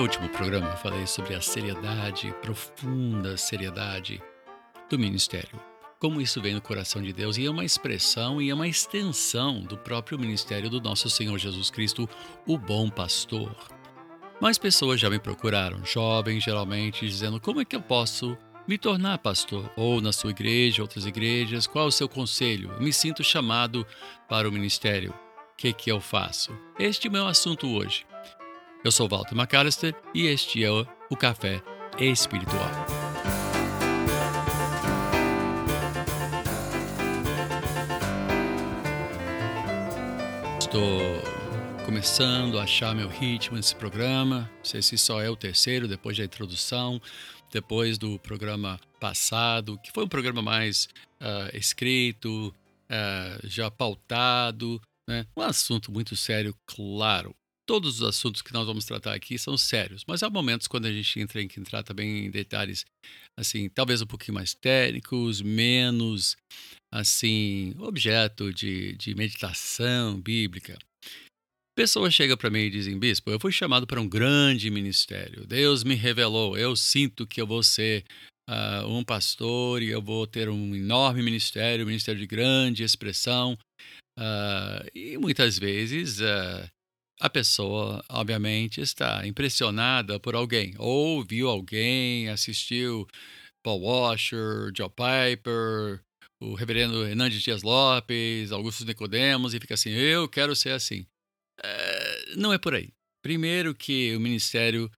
meu último programa, eu falei sobre a seriedade, profunda seriedade do ministério. Como isso vem no coração de Deus e é uma expressão e é uma extensão do próprio ministério do nosso Senhor Jesus Cristo, o bom pastor. Mais pessoas já me procuraram, jovens geralmente, dizendo como é que eu posso me tornar pastor, ou na sua igreja, outras igrejas, qual o seu conselho? Me sinto chamado para o ministério. O que, que eu faço? Este é o meu assunto hoje. Eu sou Walter McAllister e este é o Café Espiritual. Estou começando a achar meu ritmo nesse programa. Não sei se só é o terceiro, depois da introdução, depois do programa passado, que foi um programa mais uh, escrito, uh, já pautado, né? um assunto muito sério, claro todos os assuntos que nós vamos tratar aqui são sérios, mas há momentos quando a gente entra em que entrar também em detalhes, assim, talvez um pouquinho mais técnicos, menos, assim, objeto de, de meditação bíblica. Pessoas chegam para mim e dizem, bispo, eu fui chamado para um grande ministério. Deus me revelou, eu sinto que eu vou ser uh, um pastor e eu vou ter um enorme ministério, um ministério de grande expressão. Uh, e muitas vezes uh, a pessoa, obviamente, está impressionada por alguém, ou viu alguém, assistiu Paul Washer, Joe Piper, o reverendo Hernandes Dias Lopes, Augusto Nicodemos, e fica assim: eu quero ser assim. É, não é por aí. Primeiro, que o ministério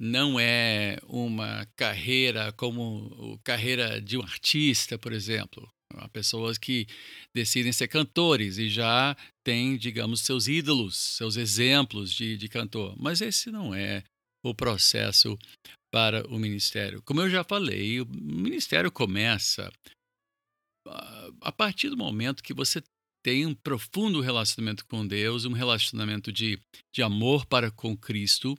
não é uma carreira como a carreira de um artista, por exemplo. Há pessoas que decidem ser cantores e já têm, digamos, seus ídolos, seus exemplos de, de cantor. Mas esse não é o processo para o ministério. Como eu já falei, o ministério começa ah, a partir do momento que você tem um profundo relacionamento com Deus, um relacionamento de, de amor para com Cristo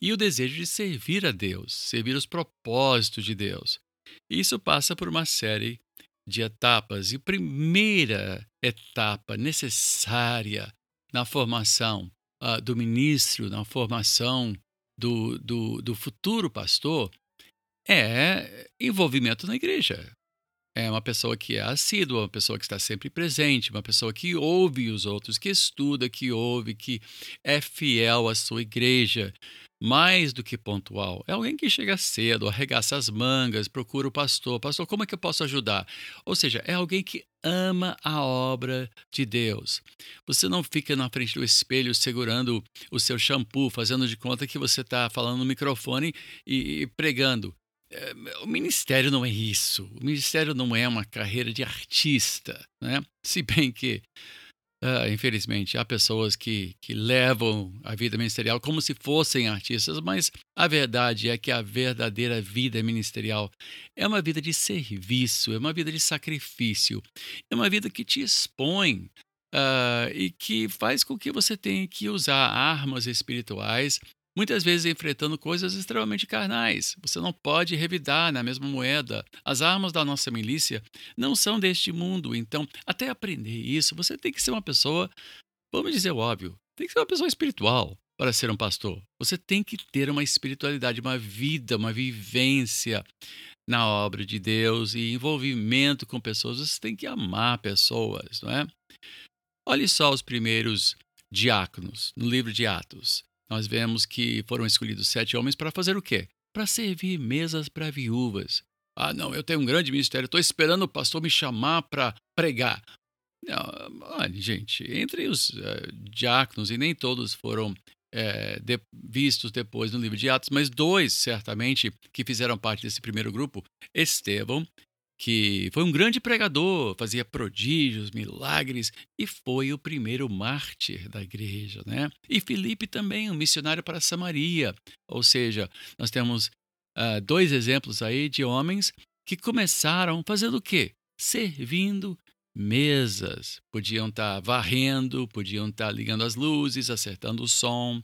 e o desejo de servir a Deus, servir os propósitos de Deus. Isso passa por uma série de etapas. E primeira etapa necessária na formação uh, do ministro, na formação do, do, do futuro pastor, é envolvimento na igreja. É uma pessoa que é assídua, uma pessoa que está sempre presente, uma pessoa que ouve os outros, que estuda, que ouve, que é fiel à sua igreja, mais do que pontual. É alguém que chega cedo, arregaça as mangas, procura o pastor. Pastor, como é que eu posso ajudar? Ou seja, é alguém que ama a obra de Deus. Você não fica na frente do espelho segurando o seu shampoo, fazendo de conta que você está falando no microfone e, e pregando. É, o ministério não é isso. O ministério não é uma carreira de artista, né? Se bem que Uh, infelizmente, há pessoas que, que levam a vida ministerial como se fossem artistas, mas a verdade é que a verdadeira vida ministerial é uma vida de serviço, é uma vida de sacrifício, é uma vida que te expõe uh, e que faz com que você tenha que usar armas espirituais muitas vezes enfrentando coisas extremamente carnais. Você não pode revidar na mesma moeda. As armas da nossa milícia não são deste mundo, então, até aprender isso, você tem que ser uma pessoa, vamos dizer o óbvio, tem que ser uma pessoa espiritual para ser um pastor. Você tem que ter uma espiritualidade, uma vida, uma vivência na obra de Deus e envolvimento com pessoas. Você tem que amar pessoas, não é? Olhe só os primeiros diáconos no livro de Atos nós vemos que foram escolhidos sete homens para fazer o quê? Para servir mesas para viúvas. Ah, não, eu tenho um grande ministério, estou esperando o pastor me chamar para pregar. Não, olha, gente, entre os uh, diáconos, e nem todos foram é, de, vistos depois no livro de Atos, mas dois, certamente, que fizeram parte desse primeiro grupo, Estevão que foi um grande pregador, fazia prodígios, milagres e foi o primeiro mártir da igreja, né? E Filipe também, um missionário para Samaria. Ou seja, nós temos uh, dois exemplos aí de homens que começaram fazendo o quê? Servindo mesas. Podiam estar tá varrendo, podiam estar tá ligando as luzes, acertando o som.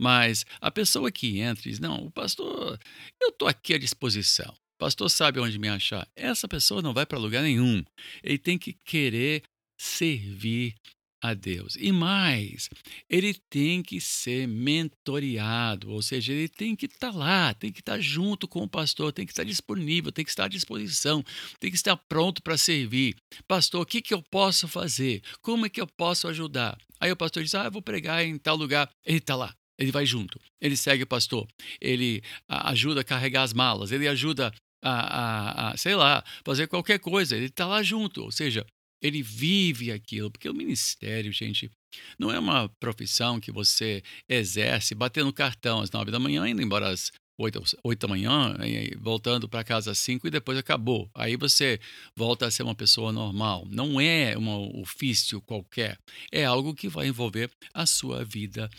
Mas a pessoa que entra diz: Não, o pastor, eu estou aqui à disposição. Pastor sabe onde me achar. Essa pessoa não vai para lugar nenhum. Ele tem que querer servir a Deus. E mais, ele tem que ser mentoreado, ou seja, ele tem que estar tá lá, tem que estar tá junto com o pastor, tem que estar disponível, tem que estar à disposição, tem que estar pronto para servir. Pastor, o que, que eu posso fazer? Como é que eu posso ajudar? Aí o pastor diz: Ah, eu vou pregar em tal lugar. Ele está lá. Ele vai junto, ele segue o pastor, ele ajuda a carregar as malas, ele ajuda a, a, a sei lá, fazer qualquer coisa, ele está lá junto. Ou seja, ele vive aquilo, porque o ministério, gente, não é uma profissão que você exerce batendo cartão às nove da manhã, indo embora às oito, oito da manhã, voltando para casa às cinco e depois acabou. Aí você volta a ser uma pessoa normal. Não é um ofício qualquer, é algo que vai envolver a sua vida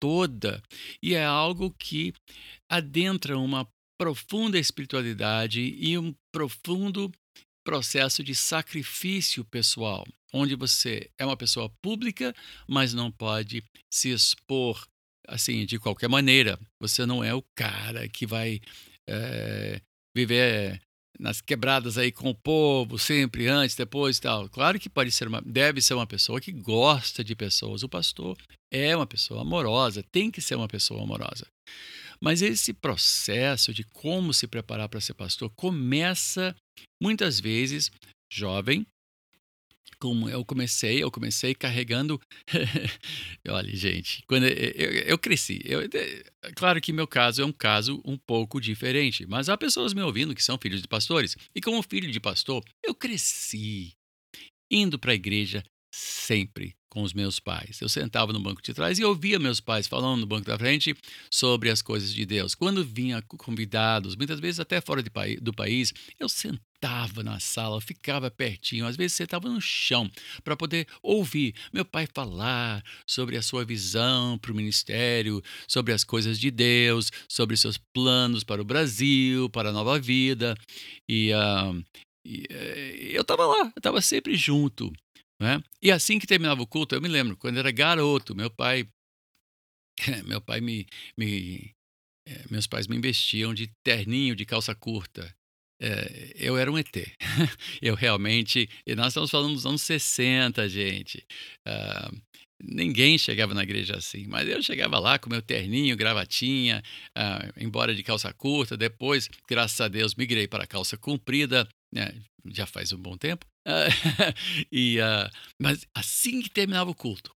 toda e é algo que adentra uma profunda espiritualidade e um profundo processo de sacrifício pessoal, onde você é uma pessoa pública, mas não pode se expor assim de qualquer maneira. Você não é o cara que vai é, viver nas quebradas aí com o povo, sempre antes, depois e tal. Claro que pode ser uma, deve ser uma pessoa que gosta de pessoas. O pastor é uma pessoa amorosa, tem que ser uma pessoa amorosa. Mas esse processo de como se preparar para ser pastor começa muitas vezes jovem, como eu comecei, eu comecei carregando. Olha, gente, quando eu, eu, eu cresci, eu, claro que meu caso é um caso um pouco diferente, mas há pessoas me ouvindo que são filhos de pastores, e como filho de pastor, eu cresci indo para a igreja sempre com os meus pais. Eu sentava no banco de trás e ouvia meus pais falando no banco da frente sobre as coisas de Deus. Quando vinha convidados, muitas vezes até fora do país, eu sentava na sala, ficava pertinho, às vezes sentava no chão para poder ouvir meu pai falar sobre a sua visão para o ministério, sobre as coisas de Deus, sobre seus planos para o Brasil, para a nova vida. E, uh, e uh, eu estava lá, eu estava sempre junto. Né? E assim que terminava o culto, eu me lembro, quando era garoto, meu pai, meu pai me, me é, meus pais me investiam de terninho, de calça curta. É, eu era um ET. eu realmente. E nós estamos falando dos anos 60, gente. Uh, ninguém chegava na igreja assim, mas eu chegava lá com meu terninho, gravatinha, uh, embora de calça curta. Depois, graças a Deus, migrei para calça comprida, né? já faz um bom tempo. e, uh, mas assim que terminava o culto,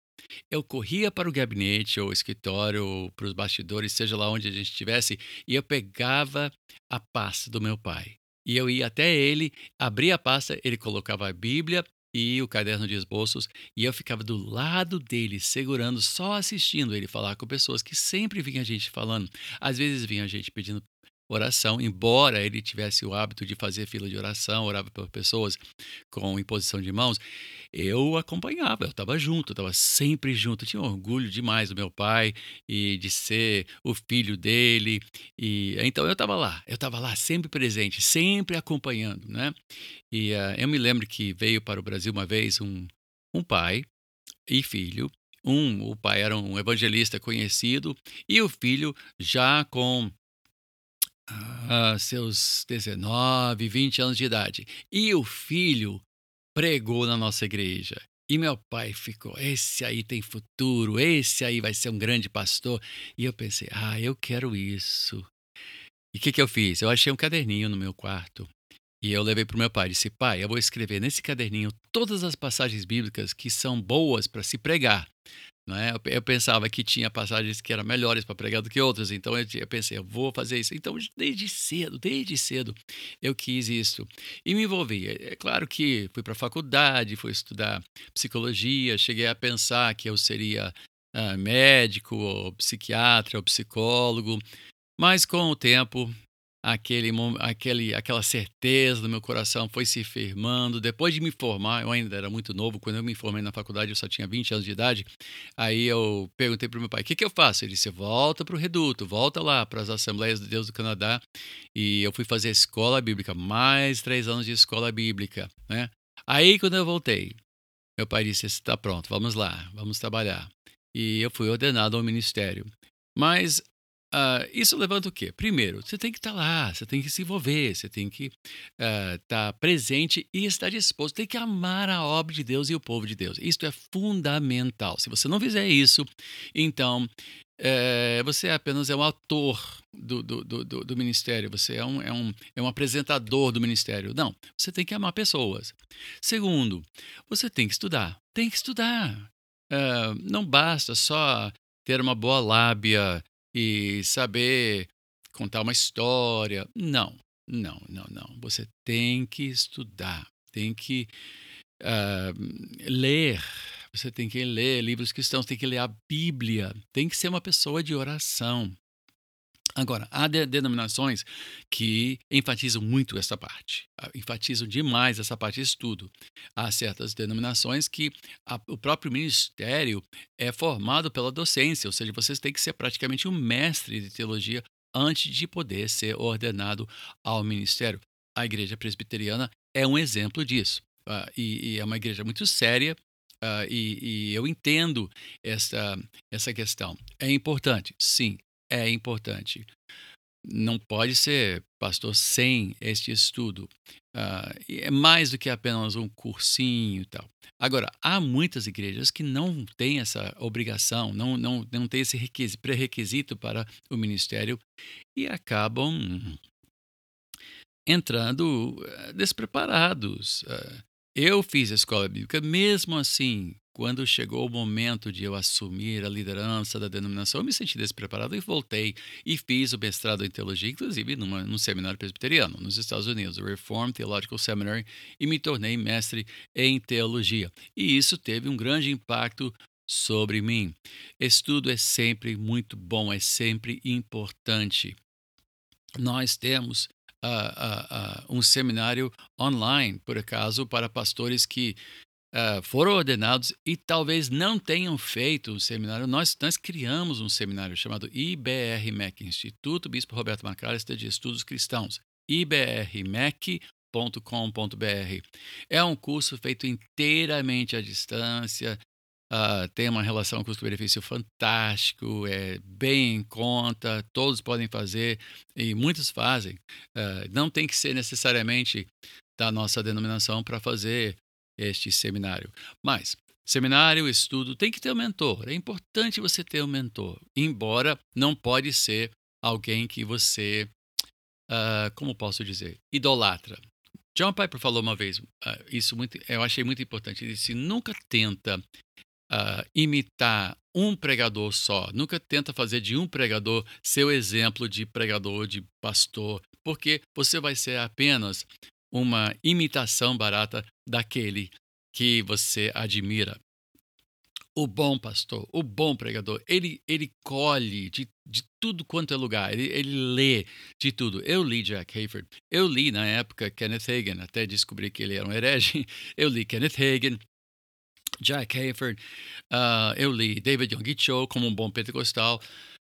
eu corria para o gabinete ou escritório para os bastidores, seja lá onde a gente estivesse, e eu pegava a pasta do meu pai. E eu ia até ele, abria a pasta, ele colocava a Bíblia e o caderno de esboços, e eu ficava do lado dele, segurando, só assistindo ele falar com pessoas que sempre vinha gente falando. Às vezes vinha gente pedindo oração, embora ele tivesse o hábito de fazer fila de oração, orava por pessoas com imposição de mãos, eu acompanhava, eu estava junto, estava sempre junto, eu tinha orgulho demais do meu pai e de ser o filho dele, e então eu estava lá, eu estava lá sempre presente, sempre acompanhando, né? E uh, eu me lembro que veio para o Brasil uma vez um, um pai e filho, um, o pai era um evangelista conhecido e o filho já com ah, seus 19, 20 anos de idade. E o filho pregou na nossa igreja. E meu pai ficou: esse aí tem futuro, esse aí vai ser um grande pastor. E eu pensei: ah, eu quero isso. E o que, que eu fiz? Eu achei um caderninho no meu quarto. E eu levei para o meu pai e disse: pai, eu vou escrever nesse caderninho todas as passagens bíblicas que são boas para se pregar. Né? Eu pensava que tinha passagens que eram melhores para pregar do que outras, então eu pensei, eu vou fazer isso. Então, desde cedo, desde cedo, eu quis isso. E me envolvi. É, é claro que fui para a faculdade, fui estudar psicologia, cheguei a pensar que eu seria uh, médico, ou psiquiatra, ou psicólogo, mas com o tempo aquele, aquele, aquela certeza do meu coração foi se firmando. Depois de me formar, eu ainda era muito novo, quando eu me formei na faculdade, eu só tinha 20 anos de idade. Aí eu perguntei para o meu pai: o que, que eu faço? Ele disse: volta para o Reduto, volta lá para as Assembleias de Deus do Canadá. E eu fui fazer escola bíblica, mais três anos de escola bíblica. Né? Aí, quando eu voltei, meu pai disse: está pronto, vamos lá, vamos trabalhar. E eu fui ordenado ao ministério. Mas Uh, isso levanta o quê? Primeiro, você tem que estar tá lá, você tem que se envolver, você tem que estar uh, tá presente e estar disposto, tem que amar a obra de Deus e o povo de Deus. Isso é fundamental. Se você não fizer isso, então é, você apenas é um ator do, do, do, do, ministério, você é um, é, um, é um apresentador do ministério. Não, você tem que amar pessoas. Segundo, você tem que estudar. Tem que estudar. Uh, não basta só ter uma boa lábia e saber contar uma história. Não, não, não, não. Você tem que estudar, tem que uh, ler. Você tem que ler livros cristãos, tem que ler a Bíblia, tem que ser uma pessoa de oração. Agora, há de denominações que enfatizam muito essa parte, enfatizam demais essa parte de estudo. Há certas denominações que a, o próprio ministério é formado pela docência, ou seja, vocês têm que ser praticamente um mestre de teologia antes de poder ser ordenado ao ministério. A igreja presbiteriana é um exemplo disso. Uh, e, e, é uma igreja muito séria, uh, e, e eu entendo essa, essa questão. É importante, sim, é importante. Não pode ser pastor sem este estudo. Uh, é mais do que apenas um cursinho e tal. Agora, há muitas igrejas que não têm essa obrigação, não, não, não têm esse pré-requisito para o ministério e acabam entrando uh, despreparados. Uh, eu fiz a escola bíblica, mesmo assim, quando chegou o momento de eu assumir a liderança da denominação, eu me senti despreparado e voltei e fiz o mestrado em teologia, inclusive numa, num seminário presbiteriano nos Estados Unidos, o Reformed Theological Seminary, e me tornei mestre em teologia. E isso teve um grande impacto sobre mim. Estudo é sempre muito bom, é sempre importante. Nós temos uh, uh, uh, um seminário online, por acaso, para pastores que uh, foram ordenados e talvez não tenham feito um seminário. Nós, nós criamos um seminário chamado IBRMEC, Instituto Bispo Roberto Macalister de Estudos Cristãos, ibrmec.com.br. É um curso feito inteiramente à distância, Uh, tem uma relação custo-benefício fantástico, é bem em conta, todos podem fazer e muitos fazem. Uh, não tem que ser necessariamente da nossa denominação para fazer este seminário. Mas seminário, estudo, tem que ter um mentor. É importante você ter um mentor, embora não pode ser alguém que você, uh, como posso dizer, idolatra. John Piper falou uma vez, uh, isso muito, eu achei muito importante. Ele disse: nunca tenta uh, imitar um pregador só, nunca tenta fazer de um pregador seu exemplo de pregador, de pastor, porque você vai ser apenas uma imitação barata daquele que você admira. O bom pastor, o bom pregador, ele, ele colhe de, de tudo quanto é lugar, ele, ele lê de tudo. Eu li Jack Hayford, eu li na época Kenneth Hagin, até descobri que ele era um herege. Eu li Kenneth Hagin, Jack Hayford, uh, eu li David Young Cho como um bom pentecostal.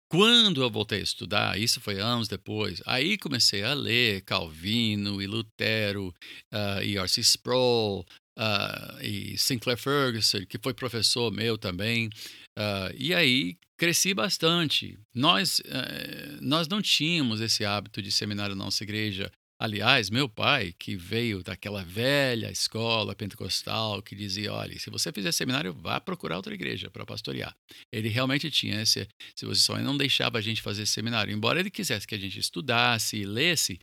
Quando eu voltei a estudar, isso foi anos depois, aí comecei a ler Calvino e Lutero uh, e R.C. Sproul uh, e Sinclair Ferguson, que foi professor meu também. Uh, e aí cresci bastante. Nós, nós não tínhamos esse hábito de seminário na nossa igreja Aliás, meu pai, que veio daquela velha escola pentecostal, que dizia: olha, se você fizer seminário, vá procurar outra igreja para pastorear. Ele realmente tinha esse. Se você só não deixava a gente fazer seminário, embora ele quisesse que a gente estudasse e lesse,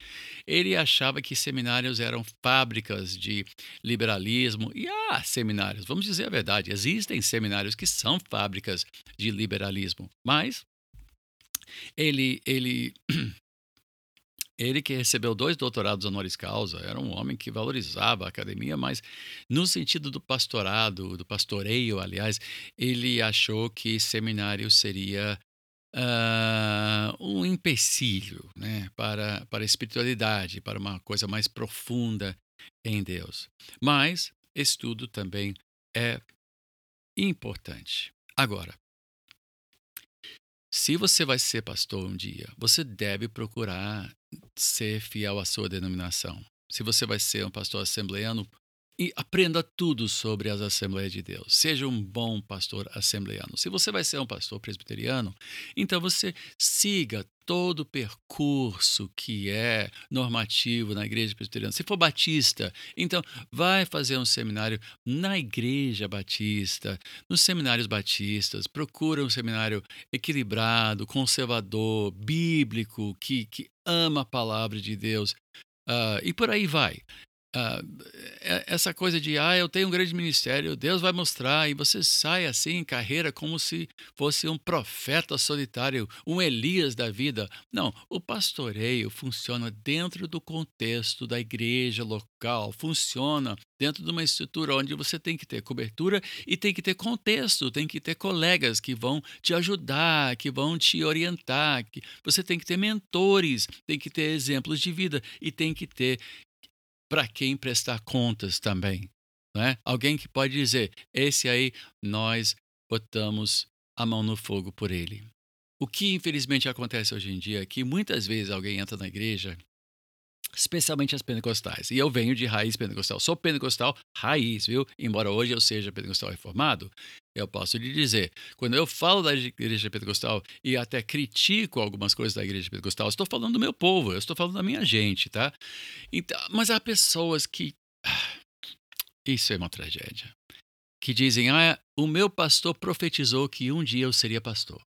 ele achava que seminários eram fábricas de liberalismo. E há seminários, vamos dizer a verdade, existem seminários que são fábricas de liberalismo, mas ele, ele ele que recebeu dois doutorados honoris causa, era um homem que valorizava a academia, mas no sentido do pastorado, do pastoreio, aliás, ele achou que seminário seria uh, um empecilho né, para, para a espiritualidade, para uma coisa mais profunda em Deus. Mas estudo também é importante. Agora, se você vai ser pastor um dia, você deve procurar ser fiel à sua denominação. Se você vai ser um pastor assembleano, e aprenda tudo sobre as Assembleias de Deus. Seja um bom pastor assembleano. Se você vai ser um pastor presbiteriano, então você siga todo o percurso que é normativo na igreja presbiteriana. Se for batista, então vai fazer um seminário na igreja batista, nos seminários batistas. Procura um seminário equilibrado, conservador, bíblico, que, que ama a palavra de Deus. Uh, e por aí vai. Uh, essa coisa de, ah, eu tenho um grande ministério, Deus vai mostrar, e você sai assim em carreira como se fosse um profeta solitário, um Elias da vida. Não, o pastoreio funciona dentro do contexto da igreja local, funciona dentro de uma estrutura onde você tem que ter cobertura e tem que ter contexto, tem que ter colegas que vão te ajudar, que vão te orientar, que você tem que ter mentores, tem que ter exemplos de vida e tem que ter para quem prestar contas também. Né? Alguém que pode dizer: esse aí nós botamos a mão no fogo por ele. O que infelizmente acontece hoje em dia é que muitas vezes alguém entra na igreja, especialmente as pentecostais, e eu venho de raiz pentecostal, sou pentecostal raiz, viu? Embora hoje eu seja pentecostal reformado, eu posso lhe dizer, quando eu falo da igreja pentecostal e até critico algumas coisas da igreja pentecostal, estou falando do meu povo, eu estou falando da minha gente, tá? Então, mas há pessoas que. Isso é uma tragédia. Que dizem: ah, o meu pastor profetizou que um dia eu seria pastor.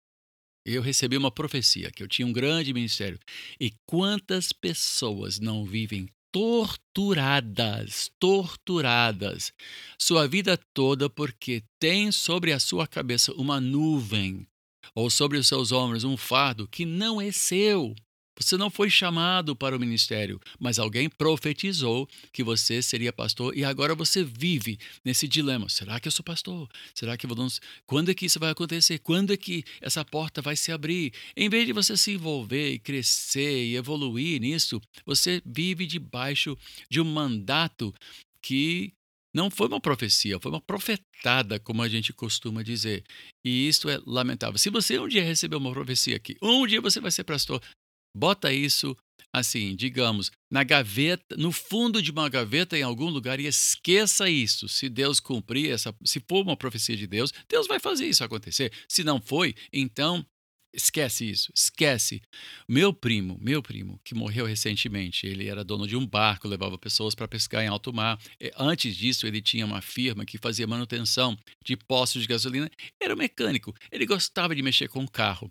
Eu recebi uma profecia que eu tinha um grande ministério. E quantas pessoas não vivem torturadas, torturadas, sua vida toda porque tem sobre a sua cabeça uma nuvem ou sobre os seus ombros um fardo que não é seu. Você não foi chamado para o ministério, mas alguém profetizou que você seria pastor e agora você vive nesse dilema. Será que eu sou pastor? Será que vamos... quando é que isso vai acontecer? Quando é que essa porta vai se abrir? Em vez de você se envolver e crescer e evoluir nisso, você vive debaixo de um mandato que não foi uma profecia, foi uma profetada, como a gente costuma dizer. E isso é lamentável. Se você um dia recebeu uma profecia aqui, um dia você vai ser pastor, Bota isso assim, digamos, na gaveta, no fundo de uma gaveta em algum lugar e esqueça isso. Se Deus cumprir essa, se for uma profecia de Deus, Deus vai fazer isso acontecer. Se não foi, então Esquece isso, esquece. Meu primo, meu primo, que morreu recentemente, ele era dono de um barco, levava pessoas para pescar em alto mar. Antes disso, ele tinha uma firma que fazia manutenção de postos de gasolina. Era um mecânico, ele gostava de mexer com carro,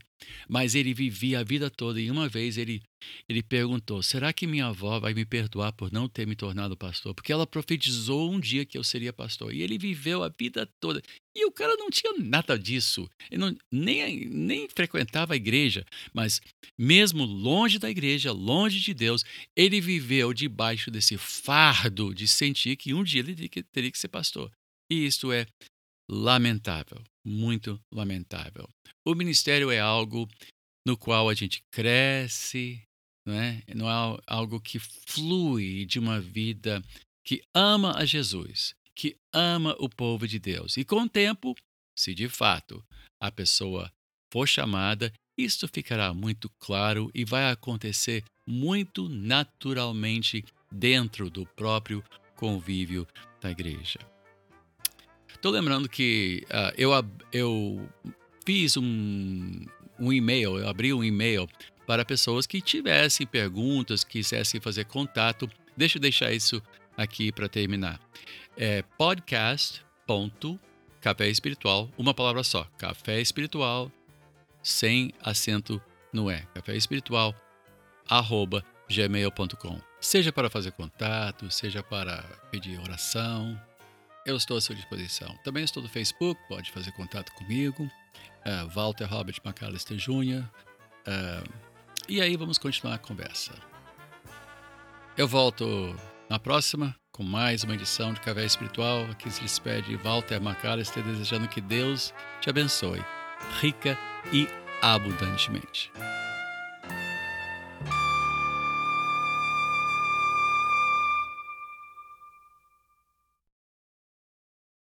mas ele vivia a vida toda. E uma vez ele, ele perguntou: será que minha avó vai me perdoar por não ter me tornado pastor? Porque ela profetizou um dia que eu seria pastor. E ele viveu a vida toda. E o cara não tinha nada disso. Ele não, nem, nem frequentava a igreja. Mas, mesmo longe da igreja, longe de Deus, ele viveu debaixo desse fardo de sentir que um dia ele teria que, teria que ser pastor. E isso é lamentável, muito lamentável. O ministério é algo no qual a gente cresce, não é? Não é algo que flui de uma vida que ama a Jesus, que ama o povo de Deus. E com o tempo, se de fato a pessoa for chamada, isto ficará muito claro e vai acontecer muito naturalmente dentro do próprio convívio da igreja. Estou lembrando que uh, eu, eu fiz um, um e-mail, eu abri um e-mail para pessoas que tivessem perguntas, quisessem fazer contato. Deixa eu deixar isso aqui para terminar é podcast.café espiritual, uma palavra só, café espiritual, sem acento no E, café espiritual, arroba gmail.com. Seja para fazer contato, seja para pedir oração, eu estou à sua disposição. Também estou no Facebook, pode fazer contato comigo, uh, Walter Robert McAllister Jr., uh, e aí vamos continuar a conversa. Eu volto na próxima com mais uma edição de Café Espiritual. Aqui se despede Walter McAllister, desejando que Deus te abençoe, rica e abundantemente.